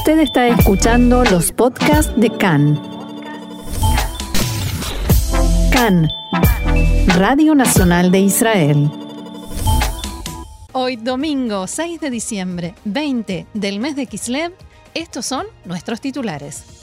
Usted está escuchando los podcasts de CAN. CAN, Radio Nacional de Israel. Hoy domingo 6 de diciembre, 20 del mes de Kislev, estos son nuestros titulares.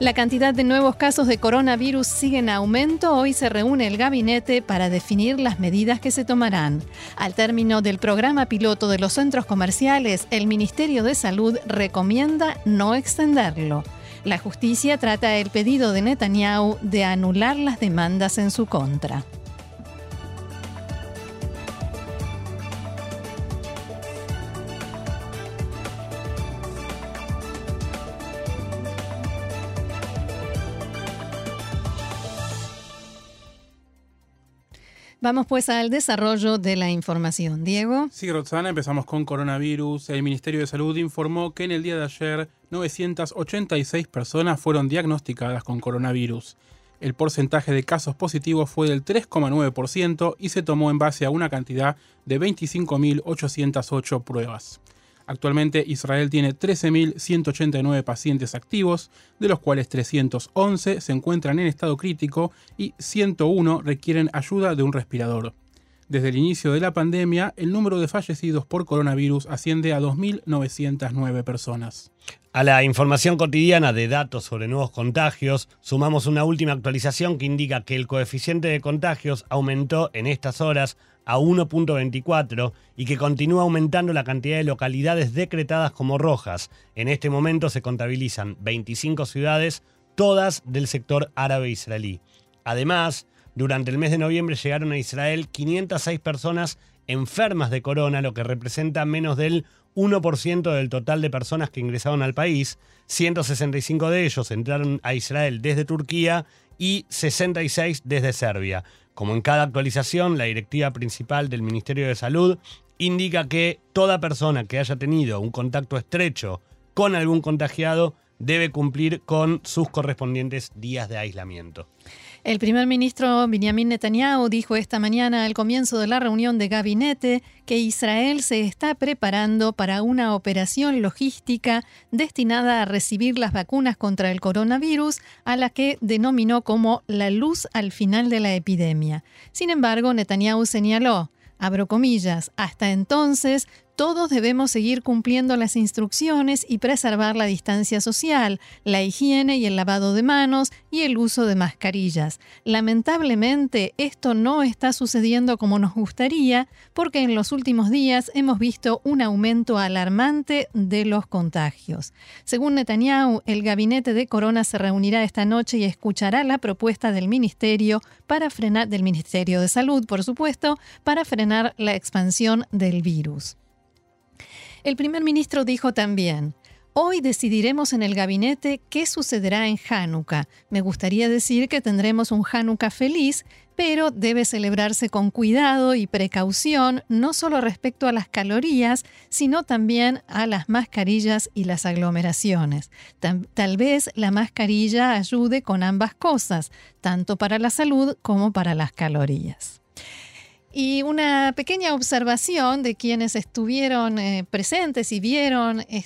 La cantidad de nuevos casos de coronavirus sigue en aumento. Hoy se reúne el gabinete para definir las medidas que se tomarán. Al término del programa piloto de los centros comerciales, el Ministerio de Salud recomienda no extenderlo. La justicia trata el pedido de Netanyahu de anular las demandas en su contra. Vamos pues al desarrollo de la información. Diego. Sí, Roxana, empezamos con coronavirus. El Ministerio de Salud informó que en el día de ayer 986 personas fueron diagnosticadas con coronavirus. El porcentaje de casos positivos fue del 3,9% y se tomó en base a una cantidad de 25.808 pruebas. Actualmente Israel tiene 13.189 pacientes activos, de los cuales 311 se encuentran en estado crítico y 101 requieren ayuda de un respirador. Desde el inicio de la pandemia, el número de fallecidos por coronavirus asciende a 2.909 personas. A la información cotidiana de datos sobre nuevos contagios, sumamos una última actualización que indica que el coeficiente de contagios aumentó en estas horas a 1.24 y que continúa aumentando la cantidad de localidades decretadas como rojas. En este momento se contabilizan 25 ciudades, todas del sector árabe israelí. Además, durante el mes de noviembre llegaron a Israel 506 personas enfermas de corona, lo que representa menos del 1% del total de personas que ingresaron al país. 165 de ellos entraron a Israel desde Turquía y 66 desde Serbia. Como en cada actualización, la directiva principal del Ministerio de Salud indica que toda persona que haya tenido un contacto estrecho con algún contagiado debe cumplir con sus correspondientes días de aislamiento. El primer ministro Benjamin Netanyahu dijo esta mañana al comienzo de la reunión de gabinete que Israel se está preparando para una operación logística destinada a recibir las vacunas contra el coronavirus, a la que denominó como la luz al final de la epidemia. Sin embargo, Netanyahu señaló, abro comillas, hasta entonces todos debemos seguir cumpliendo las instrucciones y preservar la distancia social, la higiene y el lavado de manos y el uso de mascarillas. Lamentablemente, esto no está sucediendo como nos gustaría porque en los últimos días hemos visto un aumento alarmante de los contagios. Según Netanyahu, el gabinete de Corona se reunirá esta noche y escuchará la propuesta del ministerio para frenar del Ministerio de Salud, por supuesto, para frenar la expansión del virus. El primer ministro dijo también, Hoy decidiremos en el gabinete qué sucederá en Hanukkah. Me gustaría decir que tendremos un Hanukkah feliz, pero debe celebrarse con cuidado y precaución, no solo respecto a las calorías, sino también a las mascarillas y las aglomeraciones. Tal, vez la mascarilla ayude con ambas cosas, tanto para la salud como para las calorías. Y una pequeña observación de quienes estuvieron eh, presentes y vieron eh,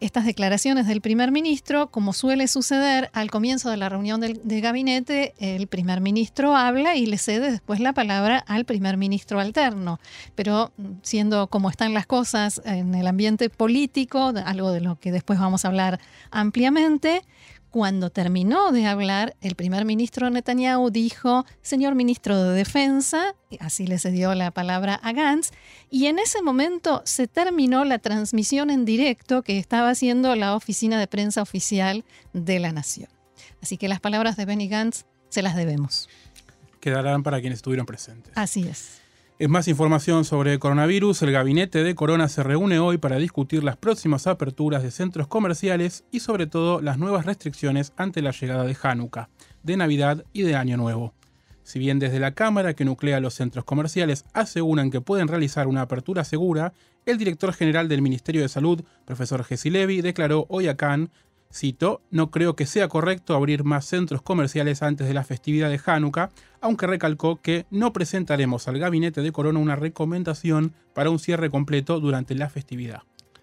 estas declaraciones del primer ministro, como suele suceder al comienzo de la reunión del, de gabinete, el primer ministro habla y le cede después la palabra al primer ministro alterno. Pero mm, siendo como están las cosas en el ambiente político, algo de lo que después vamos a hablar ampliamente, cuando terminó de hablar, el primer ministro Netanyahu dijo, señor ministro de Defensa, así le cedió la palabra a Gantz, y en ese momento se terminó la transmisión en directo que estaba haciendo la oficina de prensa oficial de la Nación. Así que las palabras de Benny Gantz se las debemos. Quedarán para quienes estuvieron presentes. Así es. En más información sobre el coronavirus, el gabinete de Corona se reúne hoy para discutir las próximas aperturas de centros comerciales y sobre todo las nuevas restricciones ante la llegada de Hanukkah, de Navidad y de Año Nuevo. Si bien desde la Cámara que nuclea los centros comerciales aseguran que pueden realizar una apertura segura, el director general del Ministerio de Salud, profesor Jesse Levy, declaró hoy a Cannes Cito, no creo que sea correcto abrir más centros comerciales antes de la festividad de Hanukkah, aunque recalcó que no presentaremos al gabinete de Corona una recomendación para un cierre completo durante la festividad.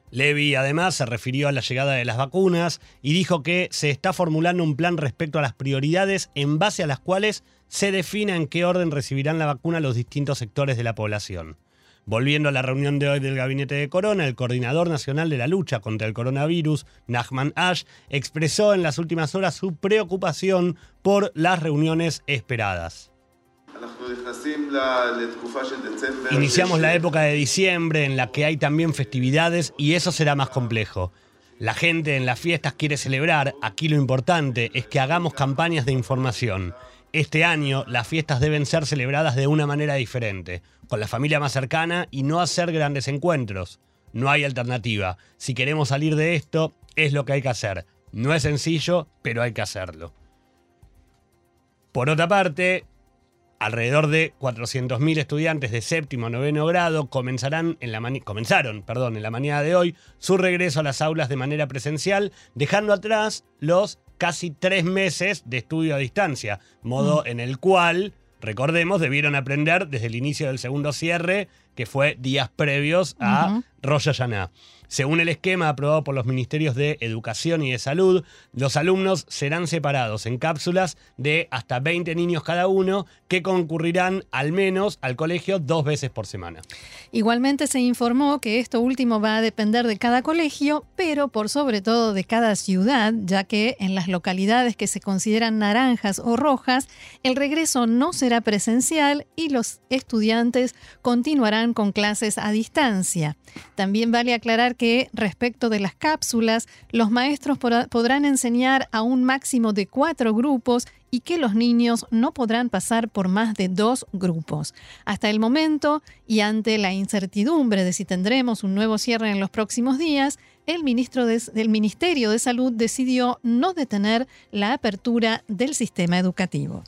Levy además se refirió a la llegada de las vacunas y dijo que se está formulando un plan respecto a las prioridades en base a las cuales se defina en qué orden recibirán la vacuna los distintos sectores de la población. Volviendo a la reunión de hoy del gabinete de Corona, el coordinador nacional de la lucha contra el coronavirus, Nachman Ash, expresó en las últimas horas su preocupación por las reuniones esperadas. Iniciamos la época de diciembre en la que hay también festividades y eso será más complejo. La gente en las fiestas quiere celebrar, aquí lo importante es que hagamos campañas de información. Este año las fiestas deben ser celebradas de una manera diferente, con la familia más cercana y no hacer grandes encuentros. No hay alternativa. Si queremos salir de esto, es lo que hay que hacer. No es sencillo, pero hay que hacerlo. Por otra parte, alrededor de 400.000 estudiantes de séptimo o noveno grado comenzarán en la comenzaron perdón, en la mañana de hoy su regreso a las aulas de manera presencial, dejando atrás los casi tres meses de estudio a distancia, modo mm. en el cual, recordemos, debieron aprender desde el inicio del segundo cierre, que fue días previos a Rosh Hashanah. Según el esquema aprobado por los ministerios de Educación y de Salud, los alumnos serán separados en cápsulas de hasta 20 niños cada uno que concurrirán al menos al colegio dos veces por semana. Igualmente se informó que esto último va a depender de cada colegio, pero por sobre todo de cada ciudad, ya que en las localidades que se consideran naranjas o rojas, el regreso no será presencial y los estudiantes continuarán con clases a distancia. También vale aclarar que respecto de las cápsulas, los maestros podrán enseñar a un máximo de cuatro grupos y que los niños no podrán pasar por más de dos grupos. Hasta el momento, y ante la incertidumbre de si tendremos un nuevo cierre en los próximos días, el ministro del Ministerio de Salud decidió no detener la apertura del sistema educativo.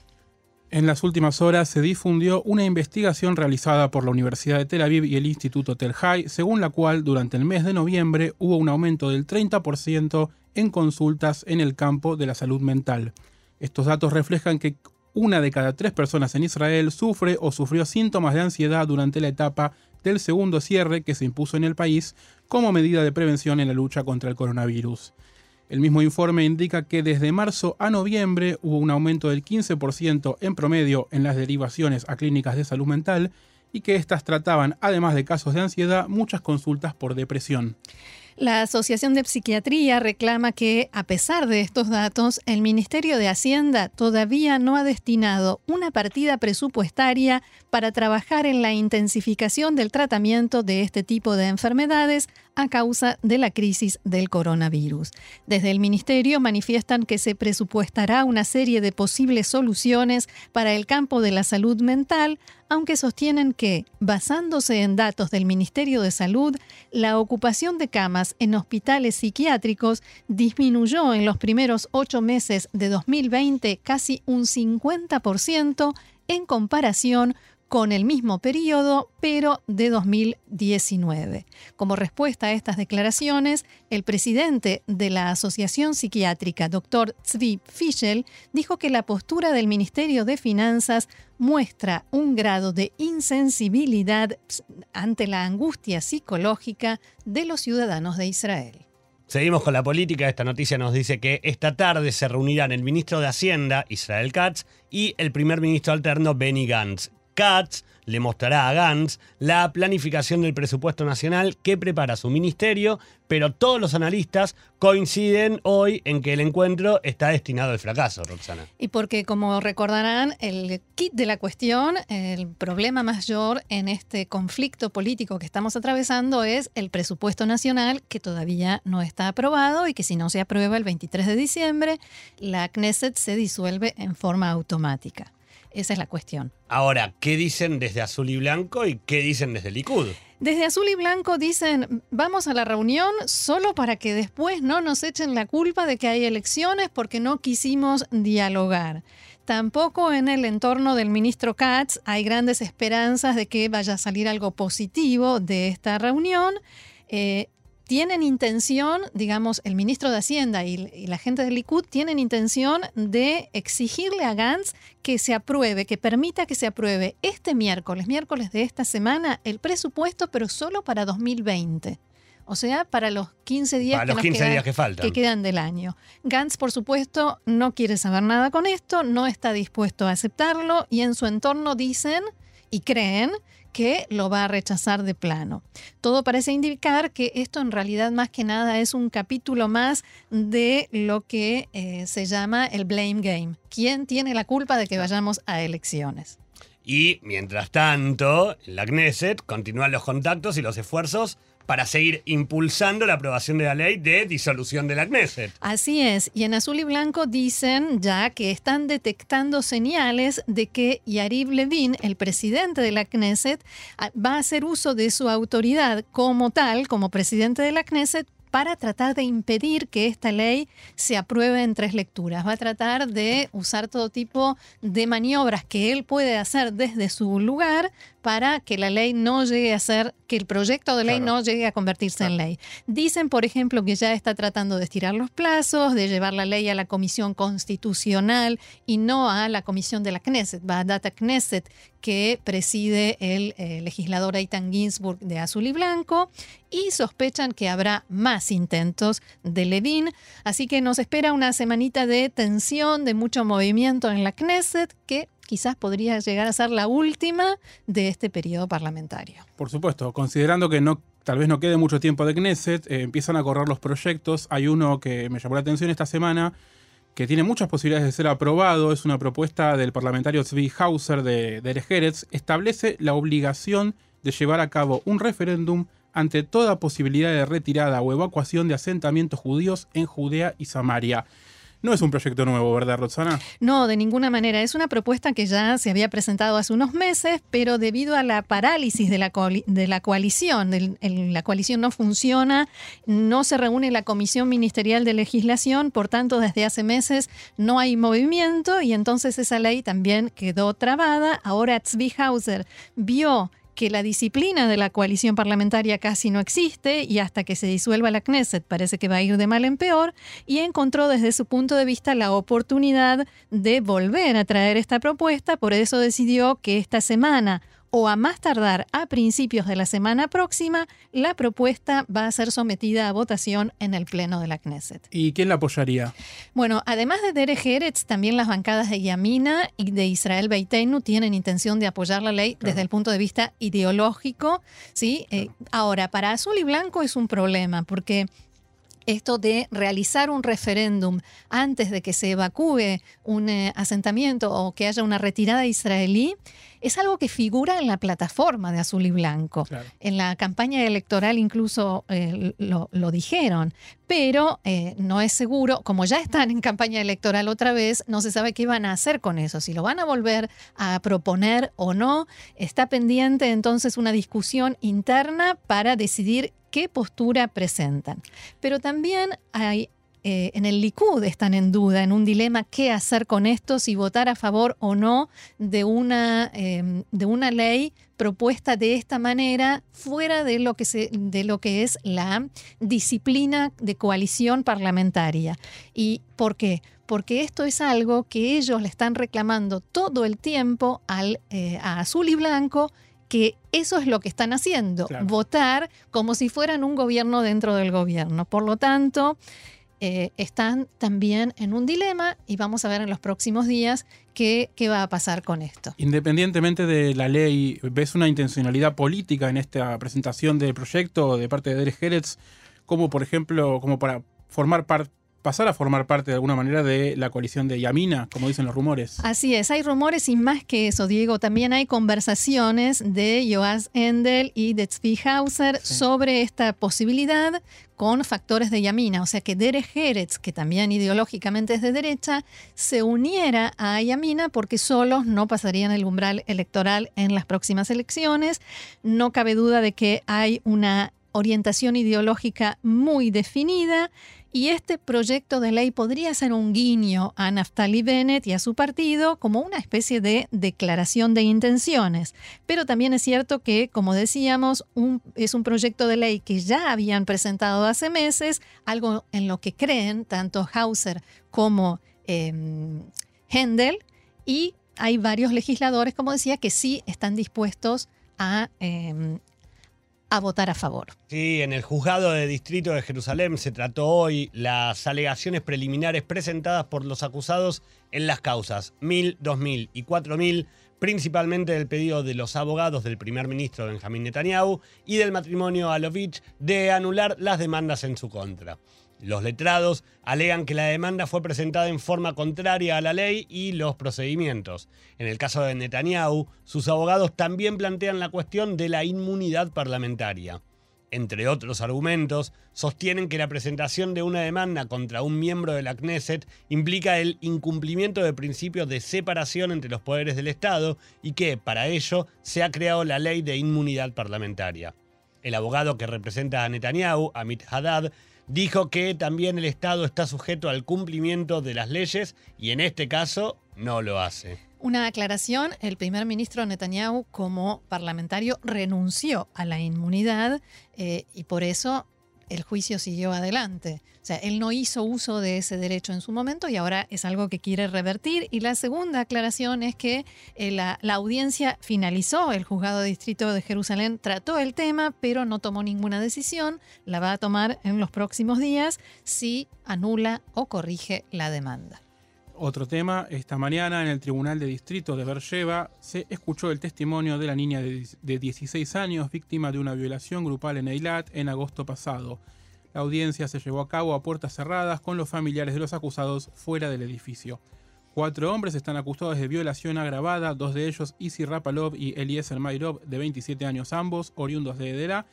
En las últimas horas se difundió una investigación realizada por la Universidad de Tel Aviv y el Instituto Tel Hai, según la cual durante el mes de noviembre hubo un aumento del 30% en consultas en el campo de la salud mental. Estos datos reflejan que una de cada tres personas en Israel sufre o sufrió síntomas de ansiedad durante la etapa del segundo cierre que se impuso en el país como medida de prevención en la lucha contra el coronavirus. El mismo informe indica que desde marzo a noviembre hubo un aumento del 15% en promedio en las derivaciones a clínicas de salud mental y que éstas trataban, además de casos de ansiedad, muchas consultas por depresión. La Asociación de Psiquiatría reclama que, a pesar de estos datos, el Ministerio de Hacienda todavía no ha destinado una partida presupuestaria para trabajar en la intensificación del tratamiento de este tipo de enfermedades a causa de la crisis del coronavirus. Desde el Ministerio manifiestan que se presupuestará una serie de posibles soluciones para el campo de la salud mental, aunque sostienen que, basándose en datos del Ministerio de Salud, la ocupación de camas en hospitales psiquiátricos disminuyó en los primeros ocho meses de 2020 casi un 50% en comparación con el mismo periodo, pero de 2019. Como respuesta a estas declaraciones, el presidente de la Asociación Psiquiátrica, Dr. Zvi Fischel, dijo que la postura del Ministerio de Finanzas muestra un grado de insensibilidad ante la angustia psicológica de los ciudadanos de Israel. Seguimos con la política. Esta noticia nos dice que esta tarde se reunirán el ministro de Hacienda, Israel Katz, y el primer ministro alterno, Benny Gantz. Katz le mostrará a Gantz la planificación del presupuesto nacional que prepara su ministerio, pero todos los analistas coinciden hoy en que el encuentro está destinado al fracaso, Roxana. Y porque, como recordarán, el kit de la cuestión, el problema mayor en este conflicto político que estamos atravesando es el presupuesto nacional que todavía no está aprobado y que si no se aprueba el 23 de diciembre, la Knesset se disuelve en forma automática. Esa es la cuestión. Ahora, ¿qué dicen desde Azul y Blanco y qué dicen desde Likud? Desde Azul y Blanco dicen, vamos a la reunión solo para que después no nos echen la culpa de que hay elecciones porque no quisimos dialogar. Tampoco en el entorno del ministro Katz hay grandes esperanzas de que vaya a salir algo positivo de esta reunión. Eh, tienen intención, digamos, el ministro de Hacienda y, la gente del Likud tienen intención de exigirle a Gantz que se apruebe, que permita que se apruebe este miércoles, miércoles de esta semana, el presupuesto, pero solo para 2020. o sea, para los 15 días, Para que, los nos 15 quedan, días que faltan. que quedan del año. Gantz, por supuesto, no quiere saber nada con esto, no está dispuesto a aceptarlo y en su entorno dicen y creen que lo va a rechazar de plano. Todo parece indicar que esto en realidad más que nada es un capítulo más de lo que eh, se llama el blame game. ¿Quién tiene la culpa de que vayamos a elecciones? Y mientras tanto, la Knesset continúan los contactos y los esfuerzos para seguir impulsando la aprobación de la ley de disolución de la Knesset. Así es, y en azul y blanco dicen ya que están detectando señales de que Yariv Levin, el presidente de la Knesset, a- va a hacer uso de su autoridad como tal, como presidente de la Knesset, para tratar de impedir que esta ley se apruebe en tres lecturas. Va a tratar de usar todo tipo de maniobras que él puede hacer desde su lugar para que la ley no llegue a ser, que el proyecto de ley Claro. no llegue a convertirse en ley. Dicen, por ejemplo, que ya está tratando de estirar los plazos, de llevar la ley a la Comisión Constitucional y no a la Comisión de la Knesset, va a Data Knesset, que preside el eh, legislador Eitan Ginsburg de Azul y Blanco, y sospechan que habrá más intentos de Levin. Así que nos espera una semanita de tensión, de mucho movimiento en la Knesset, que quizás podría llegar a ser la última de este periodo parlamentario. Por supuesto, considerando que no tal vez no quede mucho tiempo de Knesset, eh, empiezan a correr los proyectos. Hay uno que me llamó la atención esta semana, que tiene muchas posibilidades de ser aprobado. Es una propuesta del parlamentario Zvi Hauser de, de Eretz. Establece la obligación de llevar a cabo un referéndum ante toda posibilidad de retirada o evacuación de asentamientos judíos en Judea y Samaria. No es un proyecto nuevo, ¿verdad, Roxana? No, de ninguna manera. Es una propuesta que ya se había presentado hace unos meses, pero debido a la parálisis de la, de la coalición, la coalición no funciona, no se reúne la Comisión Ministerial de Legislación, por tanto, desde hace meses no hay movimiento y entonces esa ley también quedó trabada. Ahora Tzvi Hauser vio que la disciplina de la coalición parlamentaria casi no existe y hasta que se disuelva la Knesset parece que va a ir de mal en peor y encontró desde su punto de vista la oportunidad de volver a traer esta propuesta, por eso decidió que esta semana o a más tardar a principios de la semana próxima, la propuesta va a ser sometida a votación en el Pleno de la Knesset. ¿Y quién la apoyaría? Bueno, además de Derek Eretz, también las bancadas de Yamina y de Israel Beiteinu tienen intención de apoyar la ley desde el punto de vista ideológico. ¿sí? Eh, ahora, para Azul y Blanco es un problema porque esto de realizar un referéndum antes de que se evacúe un eh, asentamiento o que haya una retirada israelí es algo que figura en la plataforma de Azul y Blanco. Claro. En la campaña electoral incluso eh, lo, lo dijeron, pero eh, no es seguro, como ya están en campaña electoral otra vez, no se sabe qué van a hacer con eso, si lo van a volver a proponer o no. Está pendiente entonces una discusión interna para decidir qué postura presentan. Pero también hay eh, en el Likud están en duda, en un dilema qué hacer con esto, si votar a favor o no de una, eh, de una ley propuesta de esta manera fuera de lo, que se, de lo que es la disciplina de coalición parlamentaria. ¿Y por qué? Porque esto es algo que ellos le están reclamando todo el tiempo al, eh, a Azul y Blanco que eso es lo que están haciendo, Claro. votar como si fueran un gobierno dentro del gobierno. Por lo tanto, eh, están también en un dilema y vamos a ver en los próximos días qué, qué va a pasar con esto. Independientemente de la ley, ¿ves una intencionalidad política en esta presentación del proyecto de parte de Derek Eretz? Como, por ejemplo, como para formar parte pasar a formar parte de alguna manera de la coalición de Yamina, como dicen los rumores. Así es, hay rumores y más que eso, Diego. También hay conversaciones de Joas Endel y de Tzvi Hauser Sí. sobre esta posibilidad con factores de Yamina. O sea que Derek Eretz, que también ideológicamente es de derecha, se uniera a Yamina porque solos no pasarían el umbral electoral en las próximas elecciones. No cabe duda de que hay una orientación ideológica muy definida y este proyecto de ley podría ser un guiño a Naftali Bennett y a su partido como una especie de declaración de intenciones. Pero también es cierto que, como decíamos, es un proyecto de ley que ya habían presentado hace meses, algo en lo que creen tanto Hauser como eh, Händel, y hay varios legisladores, como decía, que sí están dispuestos a, eh, a votar a favor. Sí, en el juzgado de distrito de Jerusalén se trató hoy las alegaciones preliminares presentadas por los acusados en las causas 1000, 2000 y 4000, principalmente del pedido de los abogados del primer ministro Benjamín Netanyahu y del matrimonio Alovich de anular las demandas en su contra. Los letrados alegan que la demanda fue presentada en forma contraria a la ley y los procedimientos. En el caso de Netanyahu, sus abogados también plantean la cuestión de la inmunidad parlamentaria. Entre otros argumentos, sostienen que la presentación de una demanda contra un miembro de la Knesset implica el incumplimiento de principios de separación entre los poderes del Estado y que, para ello, se ha creado la ley de inmunidad parlamentaria. El abogado que representa a Netanyahu, Amit Haddad, dijo que también el Estado está sujeto al cumplimiento de las leyes y en este caso no lo hace. Una aclaración, el primer ministro Netanyahu como parlamentario renunció a la inmunidad eh, y por eso el juicio siguió adelante. O sea, él no hizo uso de ese derecho en su momento y ahora es algo que quiere revertir. Y la segunda aclaración es que eh, la, audiencia finalizó, el juzgado distrito de Jerusalén trató el tema, pero no tomó ninguna decisión. La va a tomar en los próximos días si anula o corrige la demanda. Otro tema, esta mañana en el Tribunal de Distrito de Beersheba se escuchó el testimonio de la niña de 16 años víctima de una violación grupal en Eilat en agosto pasado. La audiencia se llevó a cabo a puertas cerradas con los familiares de los acusados fuera del edificio. Cuatro hombres están acusados de violación agravada, dos de ellos, Isi Rapalov y Eliezer Mayrov, de 27 años ambos, oriundos de Edera,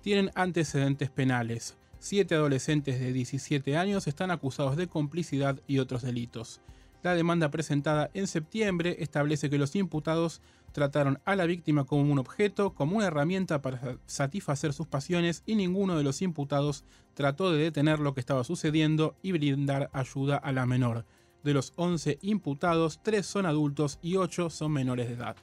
tienen antecedentes penales. Siete adolescentes de 17 años están acusados de complicidad y otros delitos. La demanda presentada en septiembre establece que los imputados trataron a la víctima como un objeto, como una herramienta para satisfacer sus pasiones y ninguno de los imputados trató de detener lo que estaba sucediendo y brindar ayuda a la menor. De los 11 imputados, 3 son adultos y 8 son menores de edad.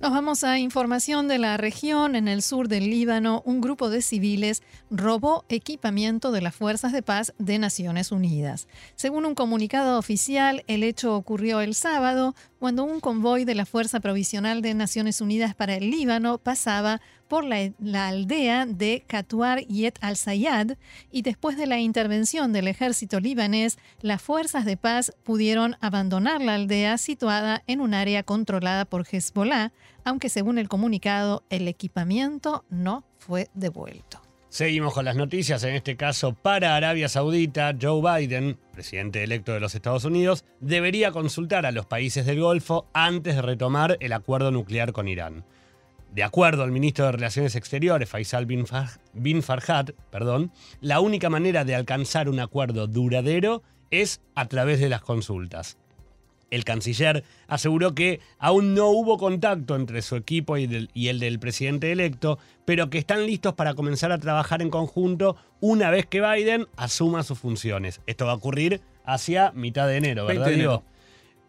Nos vamos a información de la región. En el sur del Líbano, un grupo de civiles robó equipamiento de las Fuerzas de Paz de Naciones Unidas. Según un comunicado oficial, el hecho ocurrió el sábado cuando un convoy de la Fuerza Provisional de Naciones Unidas para el Líbano pasaba por la, aldea de Katuar Yet al-Sayad y después de la intervención del ejército libanés, las fuerzas de paz pudieron abandonar la aldea situada en un área controlada por Hezbollah, aunque según el comunicado el equipamiento no fue devuelto. Seguimos con las noticias, en este caso para Arabia Saudita, Joe Biden, presidente electo de los Estados Unidos, debería consultar a los países del Golfo antes de retomar el acuerdo nuclear con Irán. De acuerdo al ministro de Relaciones Exteriores, Faisal bin, Farhat, perdón, la única manera de alcanzar un acuerdo duradero es a través de las consultas. El canciller aseguró que aún no hubo contacto entre su equipo y, y, el del presidente electo, pero que están listos para comenzar a trabajar en conjunto una vez que Biden asuma sus funciones. Esto va a ocurrir hacia mitad de enero, ¿verdad, Diego?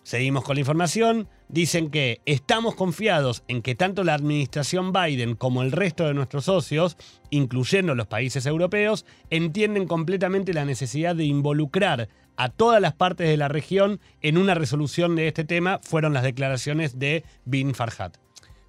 Seguimos con la información. Dicen que estamos confiados en que tanto la administración Biden como el resto de nuestros socios, incluyendo los países europeos, entienden completamente la necesidad de involucrar a todas las partes de la región en una resolución de este tema, fueron las declaraciones de Bin Farhat.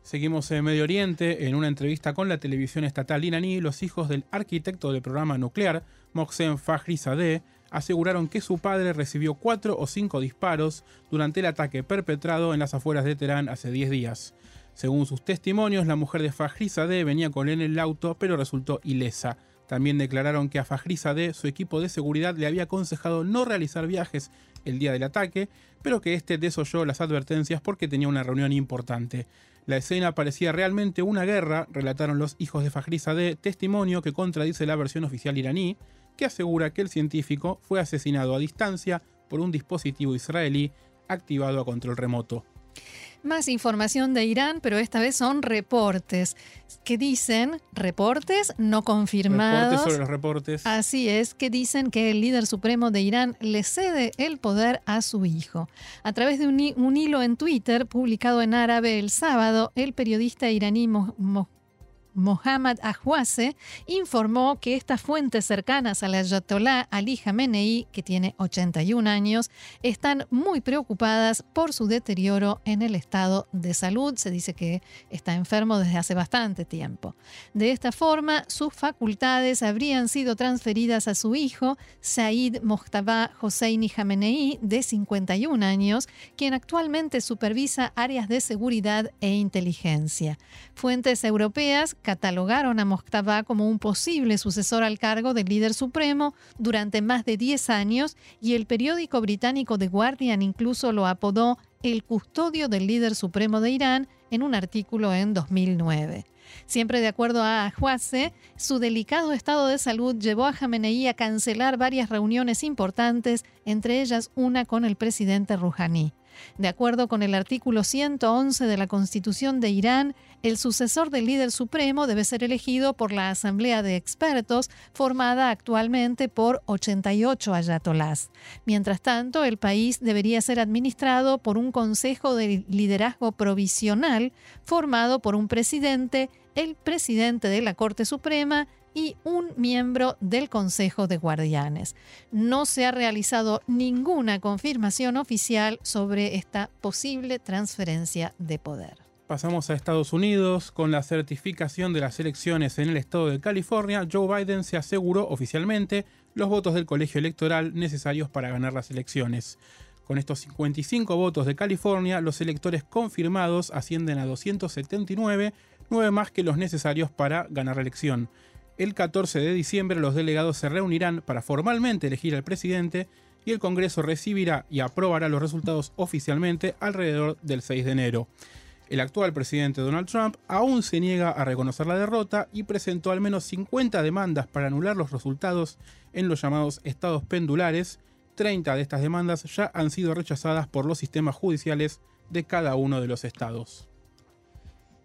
Seguimos en Medio Oriente. En una entrevista con la televisión estatal iraní, los hijos del arquitecto del programa nuclear, Mohsen Fakhrizadeh, aseguraron que su padre recibió cuatro o cinco disparos durante el ataque perpetrado en las afueras de Teherán hace 10 días. Según sus testimonios, la mujer de Fajrizadeh venía con él en el auto, pero resultó ilesa. También declararon que a Fajrizadeh su equipo de seguridad le había aconsejado no realizar viajes el día del ataque, pero que este desoyó las advertencias porque tenía una reunión importante. La escena parecía realmente una guerra, relataron los hijos de Fajrizadeh, testimonio que contradice la versión oficial iraní que asegura que el científico fue asesinado a distancia por un dispositivo israelí activado a control remoto. Más información de Irán, pero esta vez son reportes que dicen, reportes no confirmados. Reportes sobre los reportes. Así es, que dicen que el líder supremo de Irán le cede el poder a su hijo. A través de un, hilo en Twitter publicado en árabe el sábado, el periodista iraní Mohammad Ahwase, informó que estas fuentes cercanas al Ayatollah Ali Khamenei, que tiene 81 años, están muy preocupadas por su deterioro en el estado de salud. Se dice que está enfermo desde hace bastante tiempo. De esta forma, sus facultades habrían sido transferidas a su hijo, Said Mojtaba Hosseini Khamenei, de 51 años, quien actualmente supervisa áreas de seguridad e inteligencia. Fuentes europeas catalogaron a Mojtaba como un posible sucesor al cargo del líder supremo durante más de 10 años y el periódico británico The Guardian incluso lo apodó el custodio del líder supremo de Irán en un artículo en 2009. Siempre de acuerdo a Ahwase, su delicado estado de salud llevó a Jamenei a cancelar varias reuniones importantes, entre ellas una con el presidente Rouhani. De acuerdo con el artículo 111 de la Constitución de Irán, el sucesor del líder supremo debe ser elegido por la Asamblea de Expertos, formada actualmente por 88 ayatolás. Mientras tanto, el país debería ser administrado por un Consejo de Liderazgo Provisional, formado por un presidente, el presidente de la Corte Suprema y un miembro del Consejo de Guardianes. No se ha realizado ninguna confirmación oficial sobre esta posible transferencia de poder. Pasamos a Estados Unidos. Con la certificación de las elecciones en el estado de California, Joe Biden se aseguró oficialmente los votos del colegio electoral necesarios para ganar las elecciones. Con estos 55 votos de California, los electores confirmados ascienden a 279, nueve más que los necesarios para ganar la elección. El 14 de diciembre los delegados se reunirán para formalmente elegir al presidente y el Congreso recibirá y aprobará los resultados oficialmente alrededor del 6 de enero. El actual presidente Donald Trump aún se niega a reconocer la derrota y presentó al menos 50 demandas para anular los resultados en los llamados estados pendulares. 30 de estas demandas ya han sido rechazadas por los sistemas judiciales de cada uno de los estados.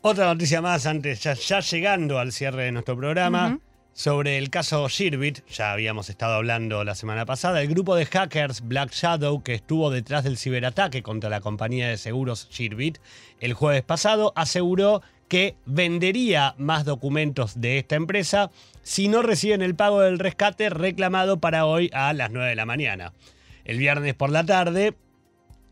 Otra noticia más antes, ya, llegando al cierre de nuestro programa. Sobre el caso Shirbit, ya habíamos estado hablando la semana pasada, el grupo de hackers Black Shadow que estuvo detrás del ciberataque contra la compañía de seguros Shirbit el jueves pasado aseguró que vendería más documentos de esta empresa si no reciben el pago del rescate reclamado para hoy a las 9 de la mañana. El viernes por la tarde,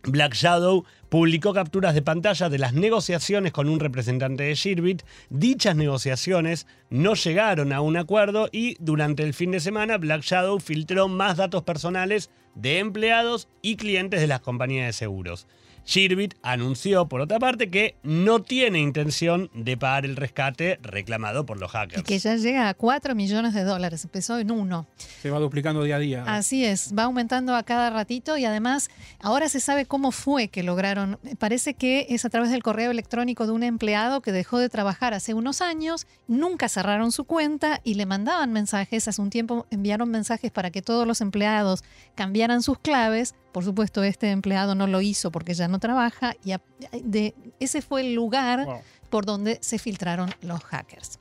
Black Shadow publicó capturas de pantalla de las negociaciones con un representante de Shirbit. Dichas negociaciones no llegaron a un acuerdo y durante el fin de semana Black Shadow filtró más datos personales de empleados y clientes de las compañías de seguros. Shirbit anunció, por otra parte, que no tiene intención de pagar el rescate reclamado por los hackers. Y que ya llega a 4 millones de dólares, empezó en uno. Se va duplicando día a día. Así es, va aumentando a cada ratito y además ahora se sabe cómo fue que lograron. Parece que es a través del correo electrónico de un empleado que dejó de trabajar hace unos años, nunca cerraron su cuenta y le mandaban mensajes. Hace un tiempo enviaron mensajes para que todos los empleados cambiaran sus claves por supuesto, este empleado no lo hizo porque ya no trabaja y de, ese fue el lugar por donde se filtraron los hackers.